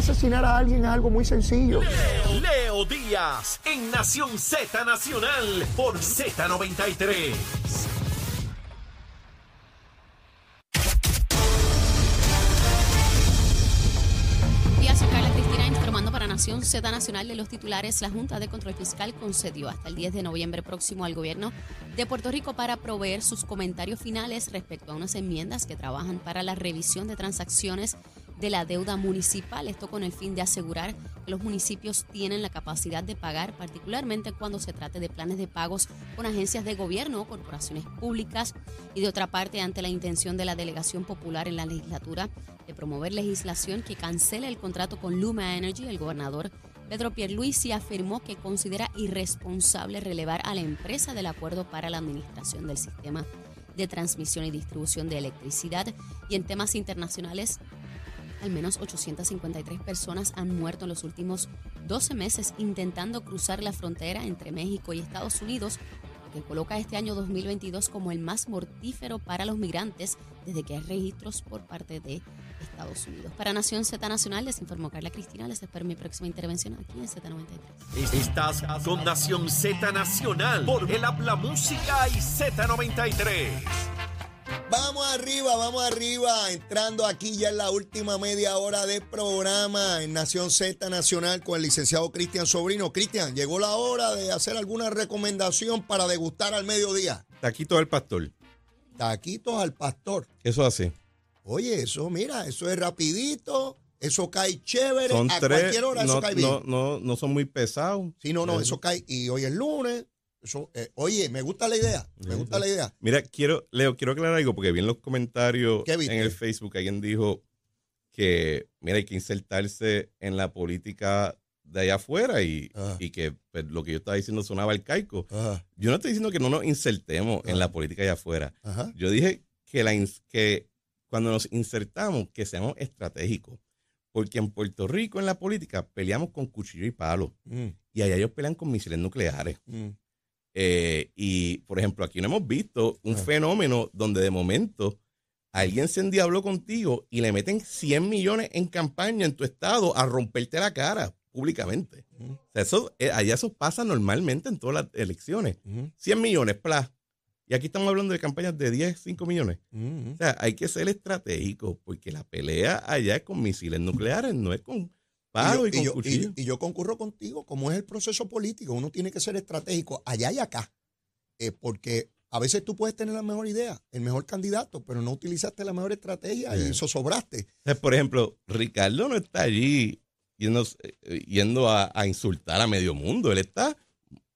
asesinar a alguien es algo muy sencillo. Leo Díaz en Nación Z Nacional por Z93. Díaz, soy Carla Cristina informando para Nación Z Nacional de los titulares. La Junta de Control Fiscal concedió hasta el 10 de noviembre próximo al gobierno de Puerto Rico para proveer sus comentarios finales respecto a unas enmiendas que trabajan para la revisión de transacciones de la deuda municipal. Esto con el fin de asegurar que los municipios tienen la capacidad de pagar, particularmente cuando se trate de planes de pagos con agencias de gobierno o corporaciones públicas. Y de otra parte, ante la intención de la delegación popular en la legislatura de promover legislación que cancele el contrato con Luma Energy, el gobernador Pedro Pierluisi afirmó que considera irresponsable relevar a la empresa del acuerdo para la administración del sistema de transmisión y distribución de electricidad y en temas internacionales al menos 853 personas han muerto en los últimos 12 meses intentando cruzar la frontera entre México y Estados Unidos, lo que coloca este año 2022 como el más mortífero para los migrantes desde que hay registros por parte de Estados Unidos. Para Nación Z Nacional les informó Carla Cristina. Les espero mi próxima intervención aquí en Z93. Estás con Nación Z Nacional por el Habla Música y Z93. Vamos arriba, vamos arriba. Entrando aquí ya en la última media hora del programa en Nación Z Nacional con el licenciado Cristian Sobrino. Cristian, llegó la hora de hacer alguna recomendación para degustar al mediodía. Taquito al pastor. Taquitos al pastor. Eso así. Oye, eso, mira, eso es rapidito, eso cae chévere, Son a tres. cualquier hora no, eso cae bien. no, no, no son muy pesados. Sí, no, no, eso cae. Y hoy es lunes. Eso, eh, oye, me gusta la idea, me gusta la idea. Mira, quiero, Leo, quiero aclarar algo porque vi en los comentarios ¿Qué en el Facebook alguien dijo que, mira, hay que insertarse en la política de allá afuera y, y que pues, lo que yo estaba diciendo sonaba arcaico. Yo no estoy diciendo que no nos insertemos en la política allá afuera. ajá. Yo dije que, la, que cuando nos insertamos, que seamos estratégicos. Porque en Puerto Rico, en la política, peleamos con cuchillo y palo. Mm, Y allá ellos pelean con misiles nucleares. mm. Eh, y, por ejemplo, aquí no hemos visto un Ah. fenómeno donde de momento alguien se endiabló contigo y le meten 100 millones en campaña en tu estado a romperte la cara públicamente. O sea, eso, eh, allá eso pasa normalmente en todas las elecciones. Ujú, 100 millones, plas. Y aquí estamos hablando de campañas de 10, 5 millones. O sea, hay que ser estratégicos porque la pelea allá es con misiles nucleares, no es con y, y, yo, con y yo- cuchillos. y yo concurro contigo, como es el proceso político, uno tiene que ser estratégico allá y acá, eh, porque a veces tú puedes tener la mejor idea, el mejor candidato, pero no utilizaste la mejor estrategia y Sí. sea, por ejemplo, Ricardo no está allí yendo, eh, yendo a, a insultar a medio mundo. Él está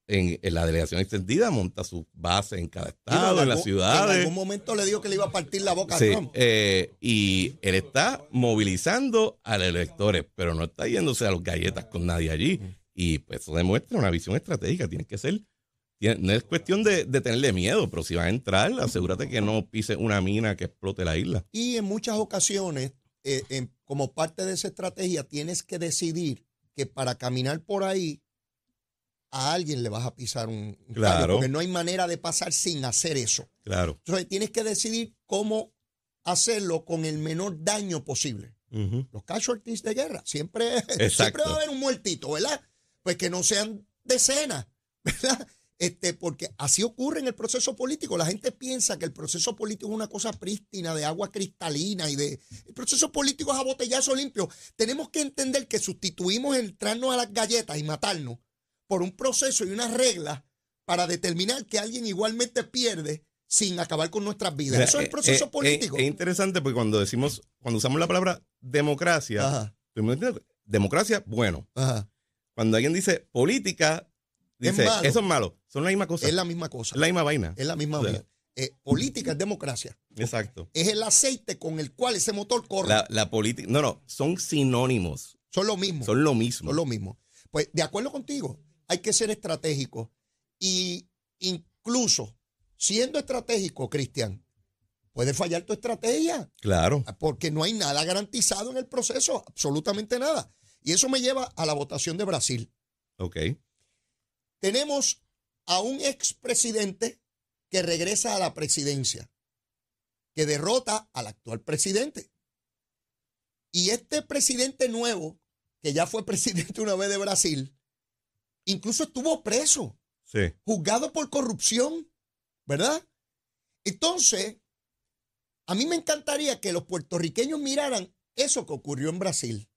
en, en la delegación extendida, monta su base en cada estado, en, las ciudades. En algún momento le dijo que le iba a partir la boca Sí, a Trump. eh, y él está movilizando a los electores, pero no está yéndose a los galletas con nadie allí. Y pues eso demuestra una visión estratégica. Tiene que ser, tiene- no es cuestión de, de tenerle miedo, pero si vas a entrar, asegúrate que no pise una mina que explote la isla. Y en muchas ocasiones, eh, en- como parte de esa estrategia, tienes que decidir que para caminar por ahí a alguien le vas a pisar un, un callo, Claro. porque no hay manera de pasar sin hacer eso. Claro. Entonces tienes que decidir cómo hacerlo con el menor daño posible. Los casualties de guerra, siempre, siempre va a haber un muertito, ¿verdad? Pues que no sean decenas, ¿verdad? Este, porque así ocurre en el proceso político. La gente piensa que el proceso político es una cosa prístina, de agua cristalina y de... El proceso político es a botellazo limpio. Tenemos que entender que sustituimos entrarnos a las galletas y matarnos por un proceso y unas reglas para determinar que alguien igualmente pierde sin acabar con nuestras vidas. Mira, Eso es el eh, proceso eh, político. Es, es interesante porque cuando decimos, cuando usamos la palabra democracia, Ajá, democracia, bueno. ajá. Cuando alguien dice política, Es dice, malo. eso es malo. Son la misma cosa. Es la misma cosa. Es la misma vaina. Es la misma O sea, vaina. Eh, política es democracia. Exacto. Es el aceite con el cual ese motor corre. La, la política, no, no, son sinónimos. son lo mismo. Son lo mismo. Son lo mismo. Pues de acuerdo contigo, hay que ser estratégico. Y incluso siendo estratégico, Cristian, puede fallar tu estrategia. Claro. Porque no hay nada garantizado en el proceso, absolutamente nada. Y eso me lleva a la votación de Brasil. Ok. Tenemos a un expresidente que regresa a la presidencia, que derrota al actual presidente. Y este presidente nuevo que ya fue presidente una vez de Brasil, incluso estuvo preso, Sí. juzgado por corrupción, ¿verdad? Entonces, a mí me encantaría que los puertorriqueños miraran eso que ocurrió en Brasil.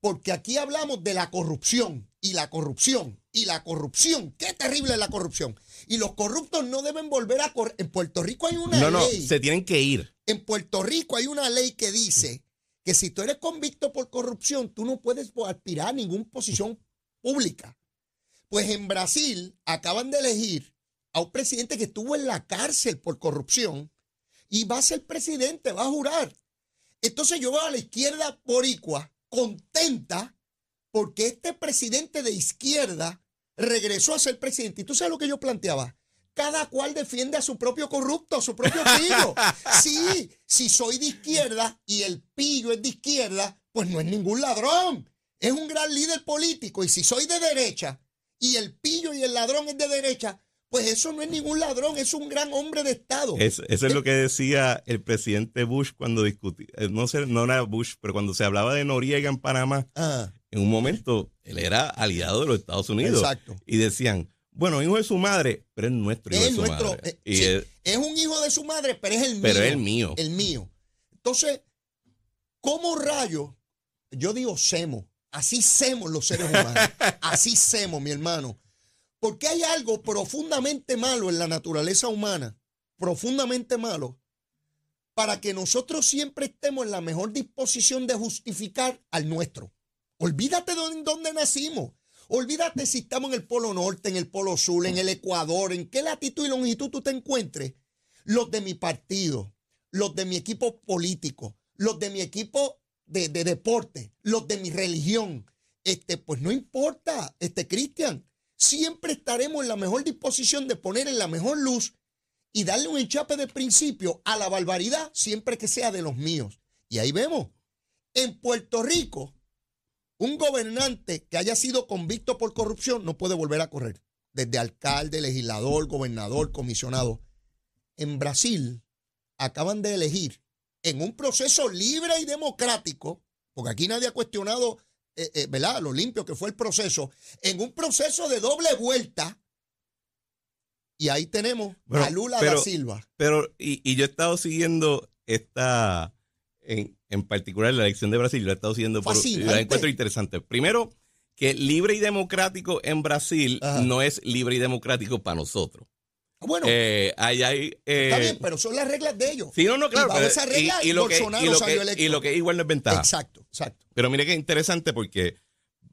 Porque aquí hablamos de la corrupción y la corrupción y la corrupción. Qué terrible es la corrupción. Y los corruptos no deben volver a correr. En Puerto Rico hay una No, no, ley. se tienen que ir. En Puerto Rico hay una ley que dice que si tú eres convicto por corrupción, tú no puedes aspirar a ninguna posición pública. Pues en Brasil acaban de elegir a un presidente que estuvo en la cárcel por corrupción y va a ser presidente, va a jurar. Entonces yo veo a la izquierda boricua contenta porque este presidente de izquierda regresó a ser presidente. ¿Y tú sabes lo que yo planteaba? Cada cual defiende a su propio corrupto, a su propio pillo. Sí, si soy de izquierda y el pillo es de izquierda, pues no es ningún ladrón. Es un gran líder político. Y si soy de derecha y el pillo y el ladrón es de derecha, pues eso no es ningún ladrón, es un gran hombre de Estado. Es- eso es lo que decía el presidente Bush cuando discutía, eh, no sé, no era Bush, pero cuando se hablaba de Noriega en Panamá, Ah, en un momento él era aliado de los Estados Unidos. Exacto. Y decían, bueno, hijo de su madre, pero es nuestro hijo es de su nuestro. madre. eh, Y sí, es- es un hijo de su madre, pero es el mío. pero es el mío. El mío. Entonces, ¿cómo rayo? Yo digo semo. Así semos los seres humanos. Así semos, mi hermano. Porque hay algo profundamente malo en la naturaleza humana, profundamente malo, para que nosotros siempre estemos en la mejor disposición de justificar al nuestro. Olvídate de dónde nacimos. Olvídate si estamos en el Polo Norte, en el Polo Sur, en el Ecuador, en qué latitud y longitud tú te encuentres. Los de mi partido, los de mi equipo político, los de mi equipo de, de deporte, los de mi religión. Este, pues no importa, este Cristian. Siempre estaremos en la mejor disposición de poner en la mejor luz y darle un enchape de principio a la barbaridad siempre que sea de los míos. Y ahí vemos, en Puerto Rico, un gobernante que haya sido convicto por corrupción no puede volver a correr. Desde alcalde, legislador, gobernador, comisionado. En Brasil acaban de elegir en un proceso libre y democrático, porque aquí nadie ha cuestionado, eh, eh, ¿verdad? Lo limpio que fue el proceso, en un proceso de doble vuelta. Y ahí tenemos Bueno, a Lula pero- da Silva. Pero, y, y yo he estado siguiendo esta, en, en particular la elección de Brasil, yo he estado siguiendo por, la encuentro interesante. Primero, que libre y democrático en Brasil Ajá. no es libre y democrático para nosotros. Bueno, Eh, ahí hay... eh, está bien, pero son las reglas de ellos. Sí, no, no, claro. Y bajo pero- esa regla, y, y lo que, y lo que- y lo que igual no es ventaja. Exacto, exacto. Pero mire que interesante porque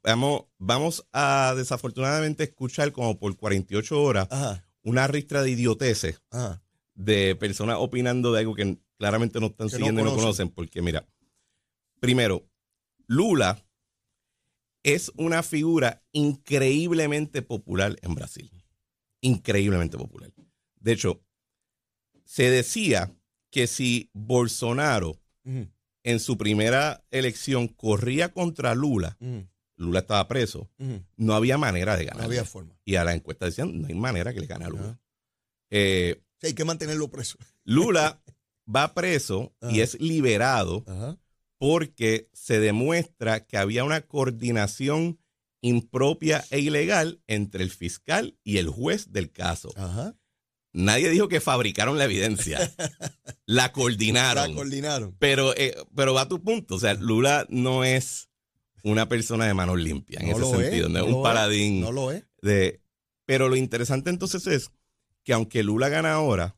vamos, vamos a desafortunadamente escuchar como por 48 horas Ajá, una ristra de idioteces ajá. de personas opinando de algo que claramente no están Que no siguiendo y no conocen. Porque mira, primero, Lula es una figura increíblemente popular en Brasil. Increíblemente popular. De hecho, se decía que si Bolsonaro en su primera elección corría contra Lula, Lula estaba preso, no había manera de No ganar. había forma. Y a la encuesta decían, no hay manera que le gane a Lula. Eh, Sí, hay que mantenerlo preso. Lula va preso y es liberado porque se demuestra que había una coordinación impropia e ilegal entre el fiscal y el juez del caso. Ajá. Nadie dijo que fabricaron la evidencia, la coordinaron. La coordinaron. Pero, eh, pero va a tu punto. O sea, Lula no es una persona de manos limpias en No ese es, sentido. no es un paladín No lo es. de. Pero lo interesante entonces es que aunque Lula gana ahora,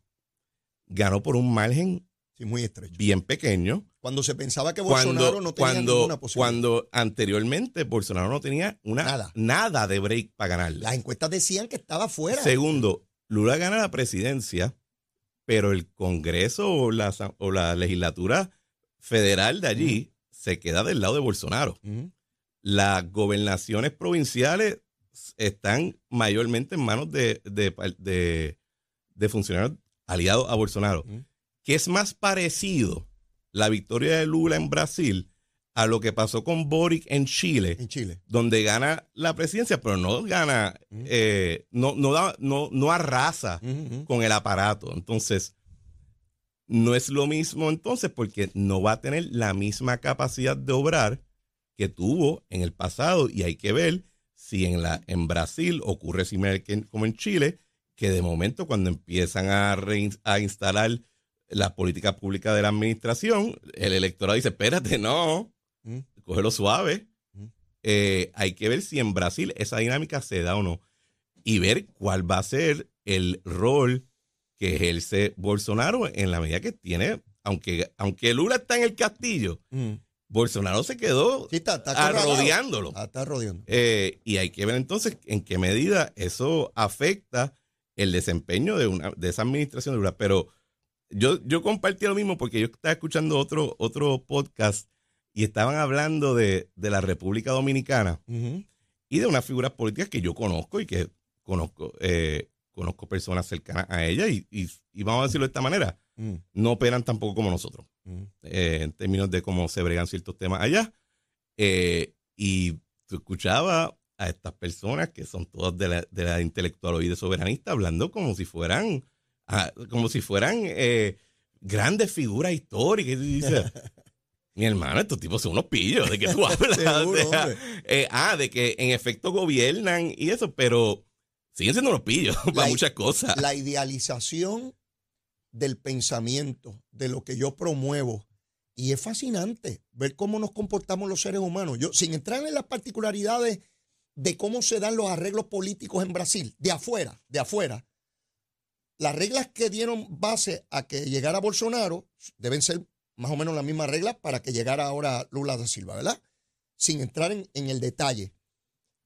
ganó por un margen Sí, muy estrecho. bien pequeño. Cuando se pensaba que Bolsonaro Cuando, no tenía cuando, ninguna posibilidad. cuando anteriormente Bolsonaro no tenía una, Nada. nada. de break para ganar. Las encuestas decían que estaba fuera. Segundo, Lula gana la presidencia, pero el Congreso o la, o la legislatura federal de allí se queda del lado de Bolsonaro. Las gobernaciones provinciales están mayormente en manos de, de, de- de funcionarios aliados a Bolsonaro. Ujú. que es más parecido la victoria de Lula en Brasil a lo que pasó con Boric en Chile, En Chile. donde gana la presidencia, pero no gana, Ujú. eh, no, no, da- no, no arrasa Ujú, ujú. con el aparato. Entonces, no es lo mismo entonces porque no va a tener la misma capacidad de obrar que tuvo en el pasado y hay que ver si en, la, en Brasil ocurre similar que, como en Chile, que de momento cuando empiezan a, a instalar la política pública de la administración, el electorado dice, espérate, no, mm. cógelo suave. Mm. Eh, hay que ver si en Brasil esa dinámica se da o no y ver cuál va a ser el rol que ejerce Bolsonaro en la medida que tiene, aunque, aunque Lula está en el castillo, mm. Bolsonaro se quedó está, rodeándolo. Ah, está rodeando. Eh, y hay que ver entonces en qué medida eso afecta el desempeño de, una, de esa administración de Lula. Pero yo, yo compartí lo mismo porque yo estaba escuchando otro, otro podcast y estaban hablando de, la República Dominicana y de unas figuras políticas que yo conozco y que conozco, eh, conozco personas cercanas a ella y, vamos a decirlo de esta manera, mm. no operan tampoco como nosotros mm. eh, en términos de cómo se bregan ciertos temas allá. Eh, y tú escuchabas a estas personas que son todas de la, de la intelectual y de soberanista hablando como si fueran, ah, como si fueran grandes figuras históricas. Y dices, mi hermano, estos tipos son unos pillos, ¿de que tú hablas? ah, de que en efecto gobiernan y eso, pero siguen siendo unos pillos para muchas cosas. La idealización del pensamiento, de lo que yo promuevo. Y es fascinante ver cómo nos comportamos los seres humanos. Yo, sin entrar en las particularidades de cómo se dan los arreglos políticos en Brasil, de afuera, de afuera, las reglas que dieron base a que llegara Bolsonaro deben ser más o menos las mismas reglas para que llegara ahora Lula da Silva, ¿verdad? Sin entrar en, en el detalle.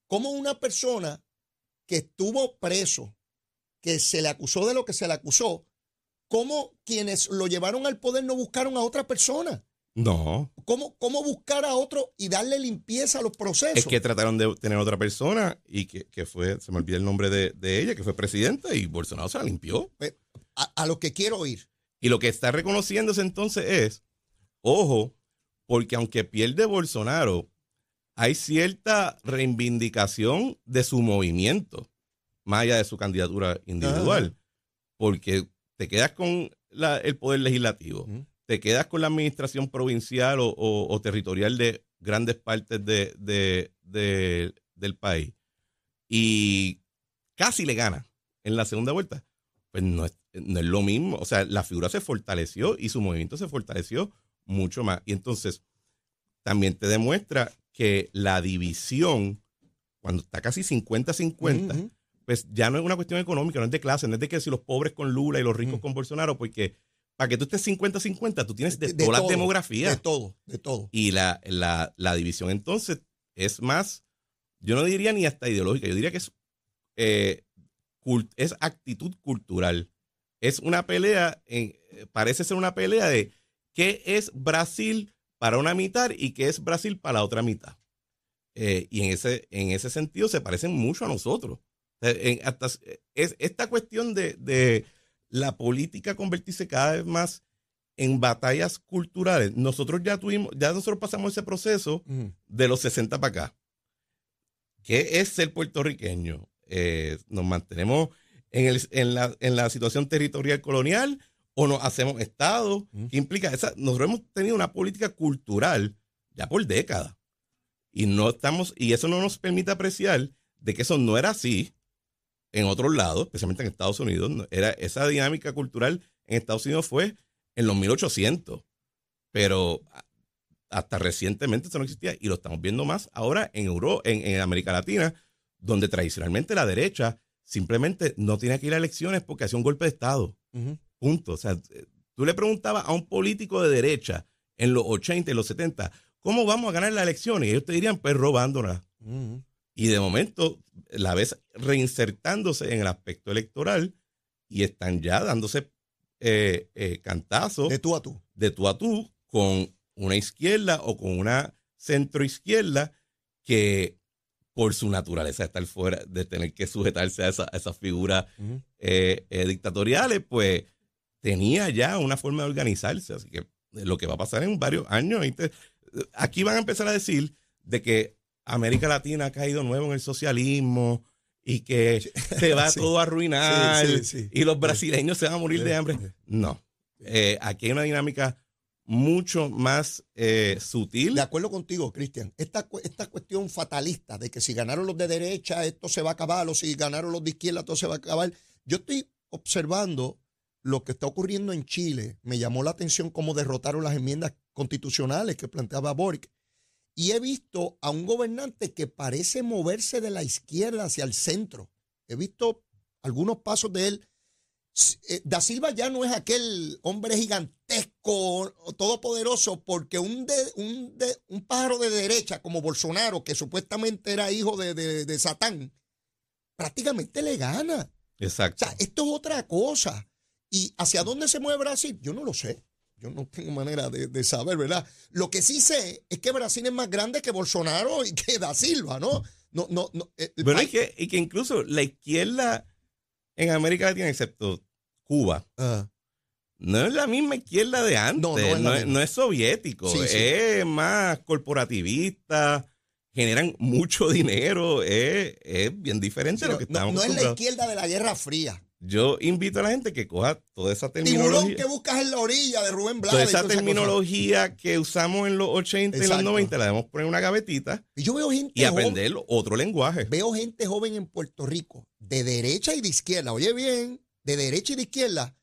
Cómo una persona que estuvo preso, que se le acusó de lo que se le acusó, ¿cómo quienes lo llevaron al poder no buscaron a otra persona? No. ¿Cómo, ¿Cómo buscar a otro y darle limpieza a los procesos? Es que trataron de tener otra persona y que, fue, se me olvida el nombre de, ella, que fue presidenta y Bolsonaro se la limpió. Pues, a, a lo que quiero oír. Y lo que está reconociéndose entonces es, ojo, porque aunque pierde Bolsonaro, hay cierta reivindicación de su movimiento, más allá de su candidatura individual, porque te quedas con el poder legislativo, te quedas con la administración provincial o, territorial de grandes partes de, del país y casi le gana en la segunda vuelta. Pues no no es lo mismo, o sea, la figura se fortaleció y su movimiento se fortaleció mucho más. Y entonces también te demuestra que la división, cuando está casi 50-50, pues ya no es una cuestión económica, no es de clase, no es de que si los pobres con Lula y los ricos con Bolsonaro, porque para que tú estés 50-50, tú tienes de, toda la demografía. De todo, de todo. Y la, la, división entonces es más, yo no diría ni hasta ideológica, yo diría que es, eh, es actitud cultural. Es una pelea, en, parece ser una pelea de qué es Brasil para una mitad y que es Brasil para la otra mitad. Eh, y en ese, en ese sentido se parecen mucho a nosotros. hasta, es, esta cuestión de, la política convertirse cada vez más en batallas culturales. Nosotros ya tuvimos, ya nosotros pasamos ese proceso de los 60 para acá. ¿Qué es ser puertorriqueño? Eh, nos mantenemos en, en, la, en la situación territorial colonial o nos hacemos Estado. ¿Qué implica? Esa, nosotros hemos tenido una política cultural ya por décadas. Y no estamos, y eso no nos permite apreciar de que eso no era así en otros lados, especialmente en Estados Unidos. Era, esa dinámica cultural en Estados Unidos fue en los 1800. Pero hasta recientemente eso no existía. Y lo estamos viendo más ahora en, Euro, en, América Latina, donde tradicionalmente la derecha simplemente no tiene que ir a elecciones porque hacía un golpe de Estado. Punto. O sea, tú le preguntabas a un político de derecha en los 80 y los 70, ¿cómo vamos a ganar las elecciones? Y ellos te dirían, pues robándolas. Y de momento la ves reinsertándose en el aspecto electoral y están ya dándose eh, eh, cantazos. De tú a tú. De tú a tú con una izquierda o con una centroizquierda que por su naturaleza de estar fuera, de tener que sujetarse a, esas figuras eh, dictatoriales, pues tenía ya una forma de organizarse. Así que eh, lo que va a pasar en varios años, aquí van a empezar a decir de que América Latina ha caído nuevo en el socialismo y que se va todo a arruinar y los brasileños se van a morir de hambre. No, eh, aquí hay una dinámica mucho más eh, sutil. De acuerdo contigo, Cristian. Esta, esta cuestión fatalista de que si ganaron los de derecha, esto se va a acabar, o si ganaron los de izquierda, todo se va a acabar. Yo estoy observando lo que está ocurriendo en Chile. Me llamó la atención cómo derrotaron las enmiendas constitucionales que planteaba Boric. Y he visto a un gobernante que parece moverse de la izquierda hacia el centro. He visto algunos pasos de él. Eh, Da Silva ya no es aquel hombre gigantesco, todopoderoso, porque un, de- un, de- un pájaro de derecha como Bolsonaro, que supuestamente era hijo de, de- Satán, prácticamente le gana. O Exacto. sea, esto es otra cosa. ¿Y hacia dónde se mueve Brasil? Yo no lo sé. Yo no tengo manera de, de saber, ¿verdad? Lo que sí sé es que Brasil es más grande que Bolsonaro y que Da Silva, ¿no? No, no, no. eh, Bueno, hay- y que, y que incluso la izquierda en América Latina, excepto Cuba, no es la misma izquierda de antes. No, es es, misma. no es soviético. Sí, sí. Es más corporativista. Generan mucho dinero. Es, es bien diferente a lo que estamos no es la izquierda de la Guerra Fría. Yo invito a la gente que coja toda esa Tiburón terminología. que buscas en la orilla de Rubén Blades. esa toda esa terminología que usamos en los 80 y los Exacto. 90 la debemos poner en una gavetita. Y yo veo gente y joven- aprender otro lenguaje. veo gente joven en Puerto Rico, de derecha y de izquierda, oye bien, de derecha y de izquierda,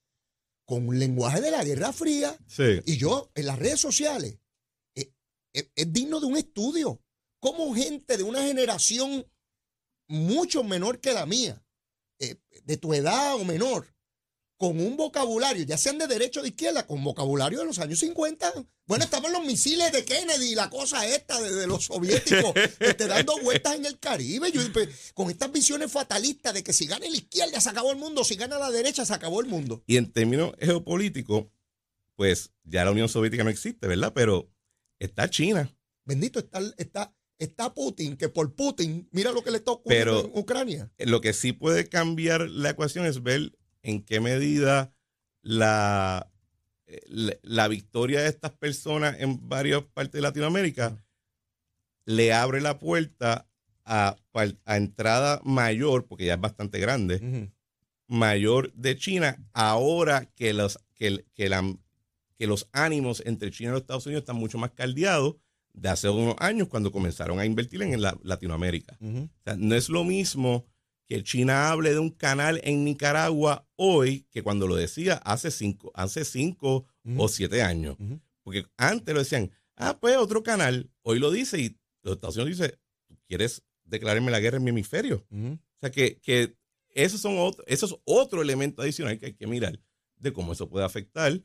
con un lenguaje de la Guerra Fría. Sí. Y yo, en las redes sociales, eh, eh, es digno de un estudio. Como gente de una generación mucho menor que la mía, eh, de tu edad o menor, con un vocabulario, ya sean de derecha o de izquierda, con vocabulario de los años 50. Bueno, estaban los misiles de Kennedy y la cosa esta de, de los soviéticos este, dando vueltas en el Caribe. Yo, pues, con estas visiones fatalistas de que si gana la izquierda se acabó el mundo, si gana la derecha se acabó el mundo. Y en términos geopolíticos, pues ya la Unión Soviética no existe, ¿verdad? Pero está China. Bendito está, está, está Putin, que por Putin, mira lo que le está ocurriendo Pero- en Ucrania. Lo que sí puede cambiar la ecuación es ver en qué medida la, eh, la, la victoria de estas personas en varias partes de Latinoamérica le abre la puerta a, a entrada mayor, porque ya es bastante grande, mayor de China, ahora que los, que, que la- que los ánimos entre China y los Estados Unidos están mucho más caldeados de hace unos años cuando comenzaron a invertir en la- Latinoamérica. O sea, no es lo mismo que China hable de un canal en Nicaragua hoy que cuando lo decía hace cinco, hace cinco o siete años. Porque antes lo decían, ah, pues otro canal. Hoy lo dice y los Estados Unidos dice, ¿tú quieres declararme la guerra en mi hemisferio? O sea, que, que esos son otro, eso es otro elemento adicional que hay que mirar de cómo eso puede afectar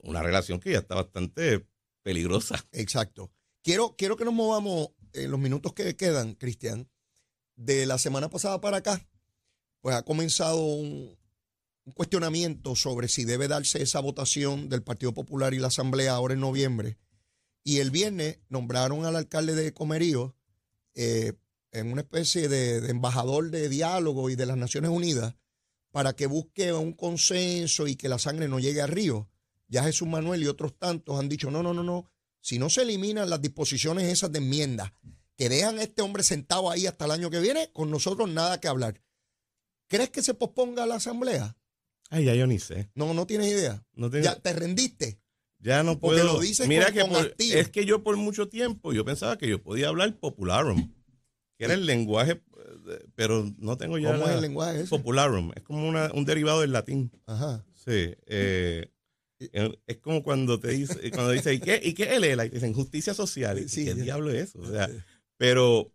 una relación que ya está bastante peligrosa. Exacto. Quiero, quiero que nos movamos en los minutos que quedan, Cristian. De la semana pasada para acá, pues ha comenzado un, cuestionamiento sobre si debe darse esa votación del Partido Popular y la Asamblea ahora en noviembre. Y el viernes nombraron al alcalde de Comerío eh, en una especie de, de embajador de diálogo y de las Naciones Unidas para que busque un consenso y que la sangre no llegue a río. Ya Jesús Manuel y otros tantos han dicho, no, no, no, no, si no se eliminan las disposiciones esas de enmienda que dejan a este hombre sentado ahí hasta el año que viene, con nosotros nada que hablar. ¿Crees que se posponga la asamblea? Ay, ya yo ni sé. No, no tienes idea. No tengo- Ya te rendiste. Ya no Porque puedo. lo dices Mira con- que con por- hastío. es que yo por mucho tiempo yo pensaba que yo podía hablar popularum, que era el lenguaje, eh, pero no tengo ya. ¿Cómo es el lenguaje ese? Popularum, es como una- un derivado del latín. Ajá. Sí. eh, es como cuando te dice, cuando dice, ¿y qué, ¿y qué es ELA? Y te dicen justicia social. ¿Y Sí, ¿Qué diablo es eso? O sea, pero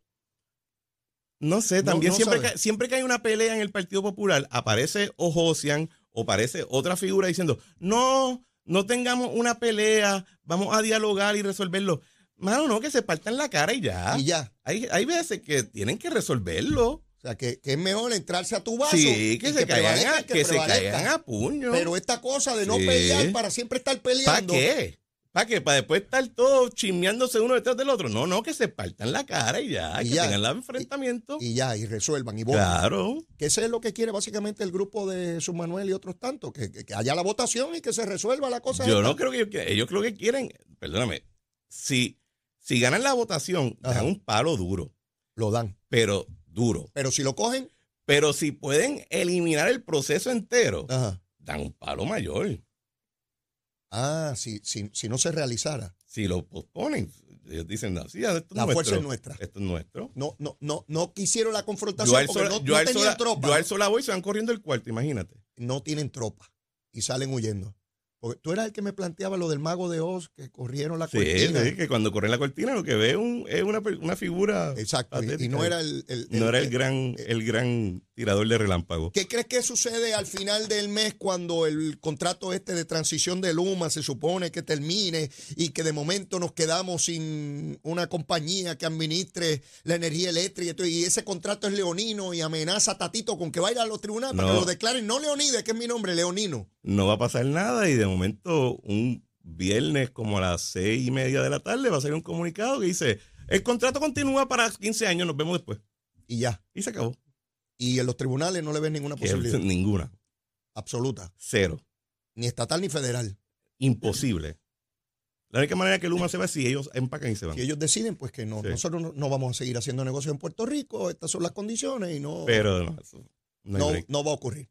no sé, también no siempre, que, siempre que hay una pelea en el Partido Popular, aparece o Josian o aparece otra figura diciendo, no, no tengamos una pelea, vamos a dialogar y resolverlo. Mano, no, que se partan la cara y ya. Y ya. Hay, hay veces que tienen que resolverlo. O sea, que, que es mejor entrarse a tu vaso. Sí, y que se caigan a, que se caigan a puño. Pero esta cosa de no Sí. pelear para siempre estar ¿Para peleando. qué? ¿Para qué? ¿Para después estar todos chismeándose uno detrás del otro? No, no, que se partan la cara y ya, Y que ya. tengan el enfrentamiento. Y ya, y resuelvan y voten. claro. Que es lo que quiere básicamente el grupo de Jesús Manuel y otros tantos, que, haya la votación y que se resuelva la cosa. Yo no creo que que- ellos creo que quieren, perdóname, si, si ganan la votación, Ajá. dan un palo duro, Lo dan. pero duro. Pero si lo cogen, Pero si pueden eliminar el proceso entero, ajá. dan un palo mayor. Ah, si, si, si no se realizara. Si lo posponen, ellos dicen, no, sí, esto es La nuestro. fuerza es nuestra. Esto es nuestro. No, no, no, no quisieron la confrontación porque Sola, no, no Joel tenían Sola- tropa. Joel Sola voy y se van corriendo el cuarto, imagínate. No tienen tropa y salen huyendo. Porque tú eras el que me planteaba lo del mago de Oz, que corrieron la Sí, cortina. sí, que cuando corren la cortina lo que ve es, un- es una, una figura. Exacto, y- no era el... el- No era el el- gran, el gran tirador de relámpago. ¿Qué crees que sucede al final del mes cuando el contrato este de transición de Luma se supone que termine y que de momento nos quedamos sin una compañía que administre la energía eléctrica y ese contrato es leonino y amenaza a Tatito con que vaya a los tribunales para No. que lo declaren? No Leonide, que es mi nombre, Leonino. No va a pasar nada y de momento un viernes como a las seis y media de la tarde va a salir un comunicado que dice, el contrato continúa para 15 años, nos vemos después. Y ya. Y se acabó. Y en los tribunales no le ven ninguna posibilidad ninguna. absoluta, Cero. ni estatal ni federal. Imposible. La única manera que Luma se va es si ellos empacan y se van. Si ellos deciden, pues que no, Sí. nosotros no, no vamos a seguir haciendo negocios en Puerto Rico, estas son las condiciones y no, Pero no, no no, va a ocurrir.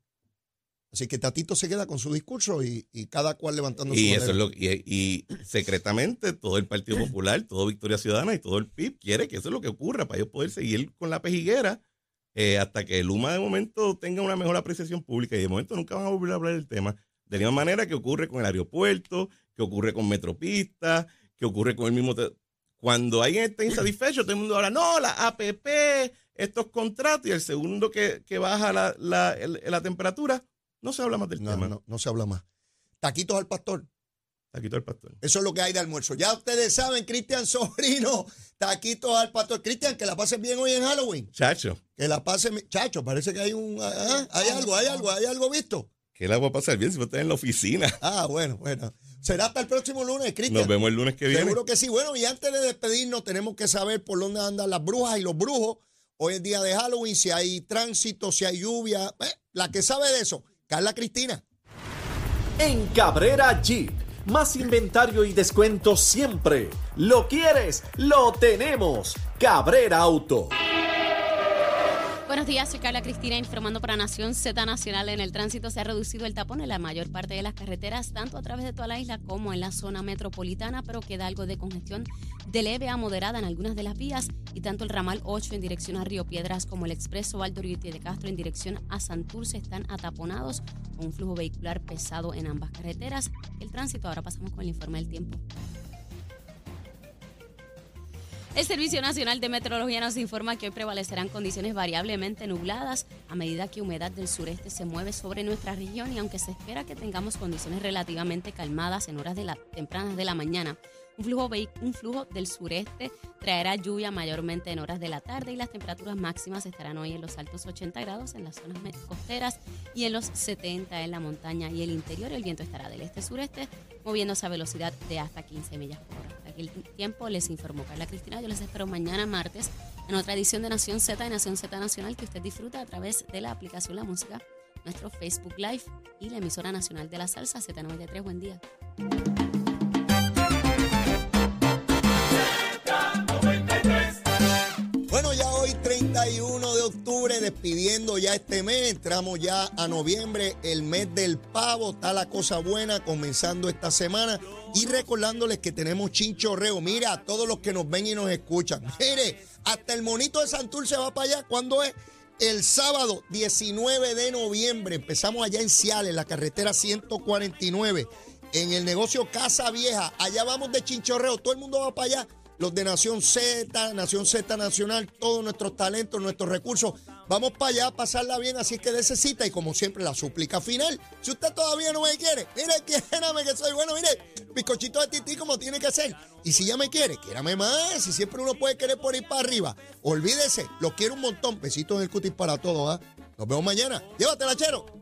Así que Tatito se queda con su discurso y, y cada cual levantando su Y eso es lo y, y secretamente todo el Partido Popular, todo Victoria Ciudadana y todo el PIB quiere que eso es lo que ocurra para ellos poder seguir con la pejiguera eh, hasta que Luma de momento tenga una mejor apreciación pública y de momento nunca van a volver a hablar del tema. De la misma manera que ocurre con el aeropuerto, que ocurre con Metropista, que ocurre con el mismo... Cuando alguien está insatisfecho, todo el mundo habla, no, la APP, estos contratos, y el segundo que, que baja la, la, la temperatura, no se habla más del No, tema. no, no se habla más. Taquitos al pastor. Está el pastor. Eso es lo que hay de almuerzo. Ya ustedes saben, Cristian Sobrino, taquitos al pastor. Cristian, que la pasen bien hoy en Halloween. Chacho. Que la pasen. Chacho, parece que hay un. ah, hay algo, hay algo, hay algo visto. ¿Qué la voy a pasar bien si vos estás en la oficina? Ah, bueno, bueno. Será hasta el próximo lunes, Cristian. Nos vemos el lunes que viene. Seguro que sí. Bueno, y antes de despedirnos, tenemos que saber por dónde andan las brujas y los brujos. Hoy es día de Halloween, si hay tránsito, si hay lluvia. Eh, la que sabe de eso, Carla Cristina. En Cabrera Jeep, más inventario y descuento siempre. ¿Lo quieres? Lo tenemos. Cabrera Auto. Buenos días, soy Carla Cristina informando para Nación Z Nacional. En el tránsito se ha reducido el tapón en la mayor parte de las carreteras, tanto a través de toda la isla como en la zona metropolitana, pero queda algo de congestión de leve a moderada en algunas de las vías y tanto el ramal 8 en dirección a Río Piedras como el expreso Valdoriotti de Castro en dirección a Santurce están ataponados con un flujo vehicular pesado en ambas carreteras. El tránsito, ahora pasamos con el informe del tiempo. El Servicio Nacional de Meteorología nos informa que hoy prevalecerán condiciones variablemente nubladas a medida que humedad del sureste se mueve sobre nuestra región y aunque se espera que tengamos condiciones relativamente calmadas en horas de la, tempranas de la mañana, un flujo, un flujo del sureste traerá lluvia mayormente en horas de la tarde y las temperaturas máximas estarán hoy en los altos 80 grados en las zonas costeras y en los 70 en la montaña y el interior. El viento estará del este-sureste moviéndose a velocidad de hasta 15 millas por hora. Aquí el tiempo les informó Carla Cristina. Yo les espero mañana martes en otra edición de Nación Z y Nación Z Nacional que usted disfruta a través de la aplicación La Música, nuestro Facebook Live y la emisora nacional de la salsa Z93. Buen día. 31 de octubre, despidiendo ya este mes, entramos ya a noviembre, el mes del pavo, está la cosa buena comenzando esta semana. Y recordándoles que tenemos chinchorreo. Mira, a todos los que nos ven y nos escuchan, mire, hasta el monito de Santurce va para allá, ¿cuándo es? El sábado 19 de noviembre, empezamos allá en Ciales, la carretera 149, en el negocio Casa Vieja, allá vamos de chinchorreo, todo el mundo va para allá los de Nación Z, Nación Z Nacional, todos nuestros talentos, nuestros recursos. Vamos para allá a pasarla bien, así que de cita y como siempre la súplica final. Si usted todavía no me quiere, mire, quiérame que soy bueno, mire, bizcochito de tití como tiene que ser. Y si ya me quiere, quiérame más, y siempre uno puede querer por ir para arriba. Olvídese, lo quiero un montón. Besitos en el cutis para todos, ¿ah? Nos vemos mañana. Llévatela, chero.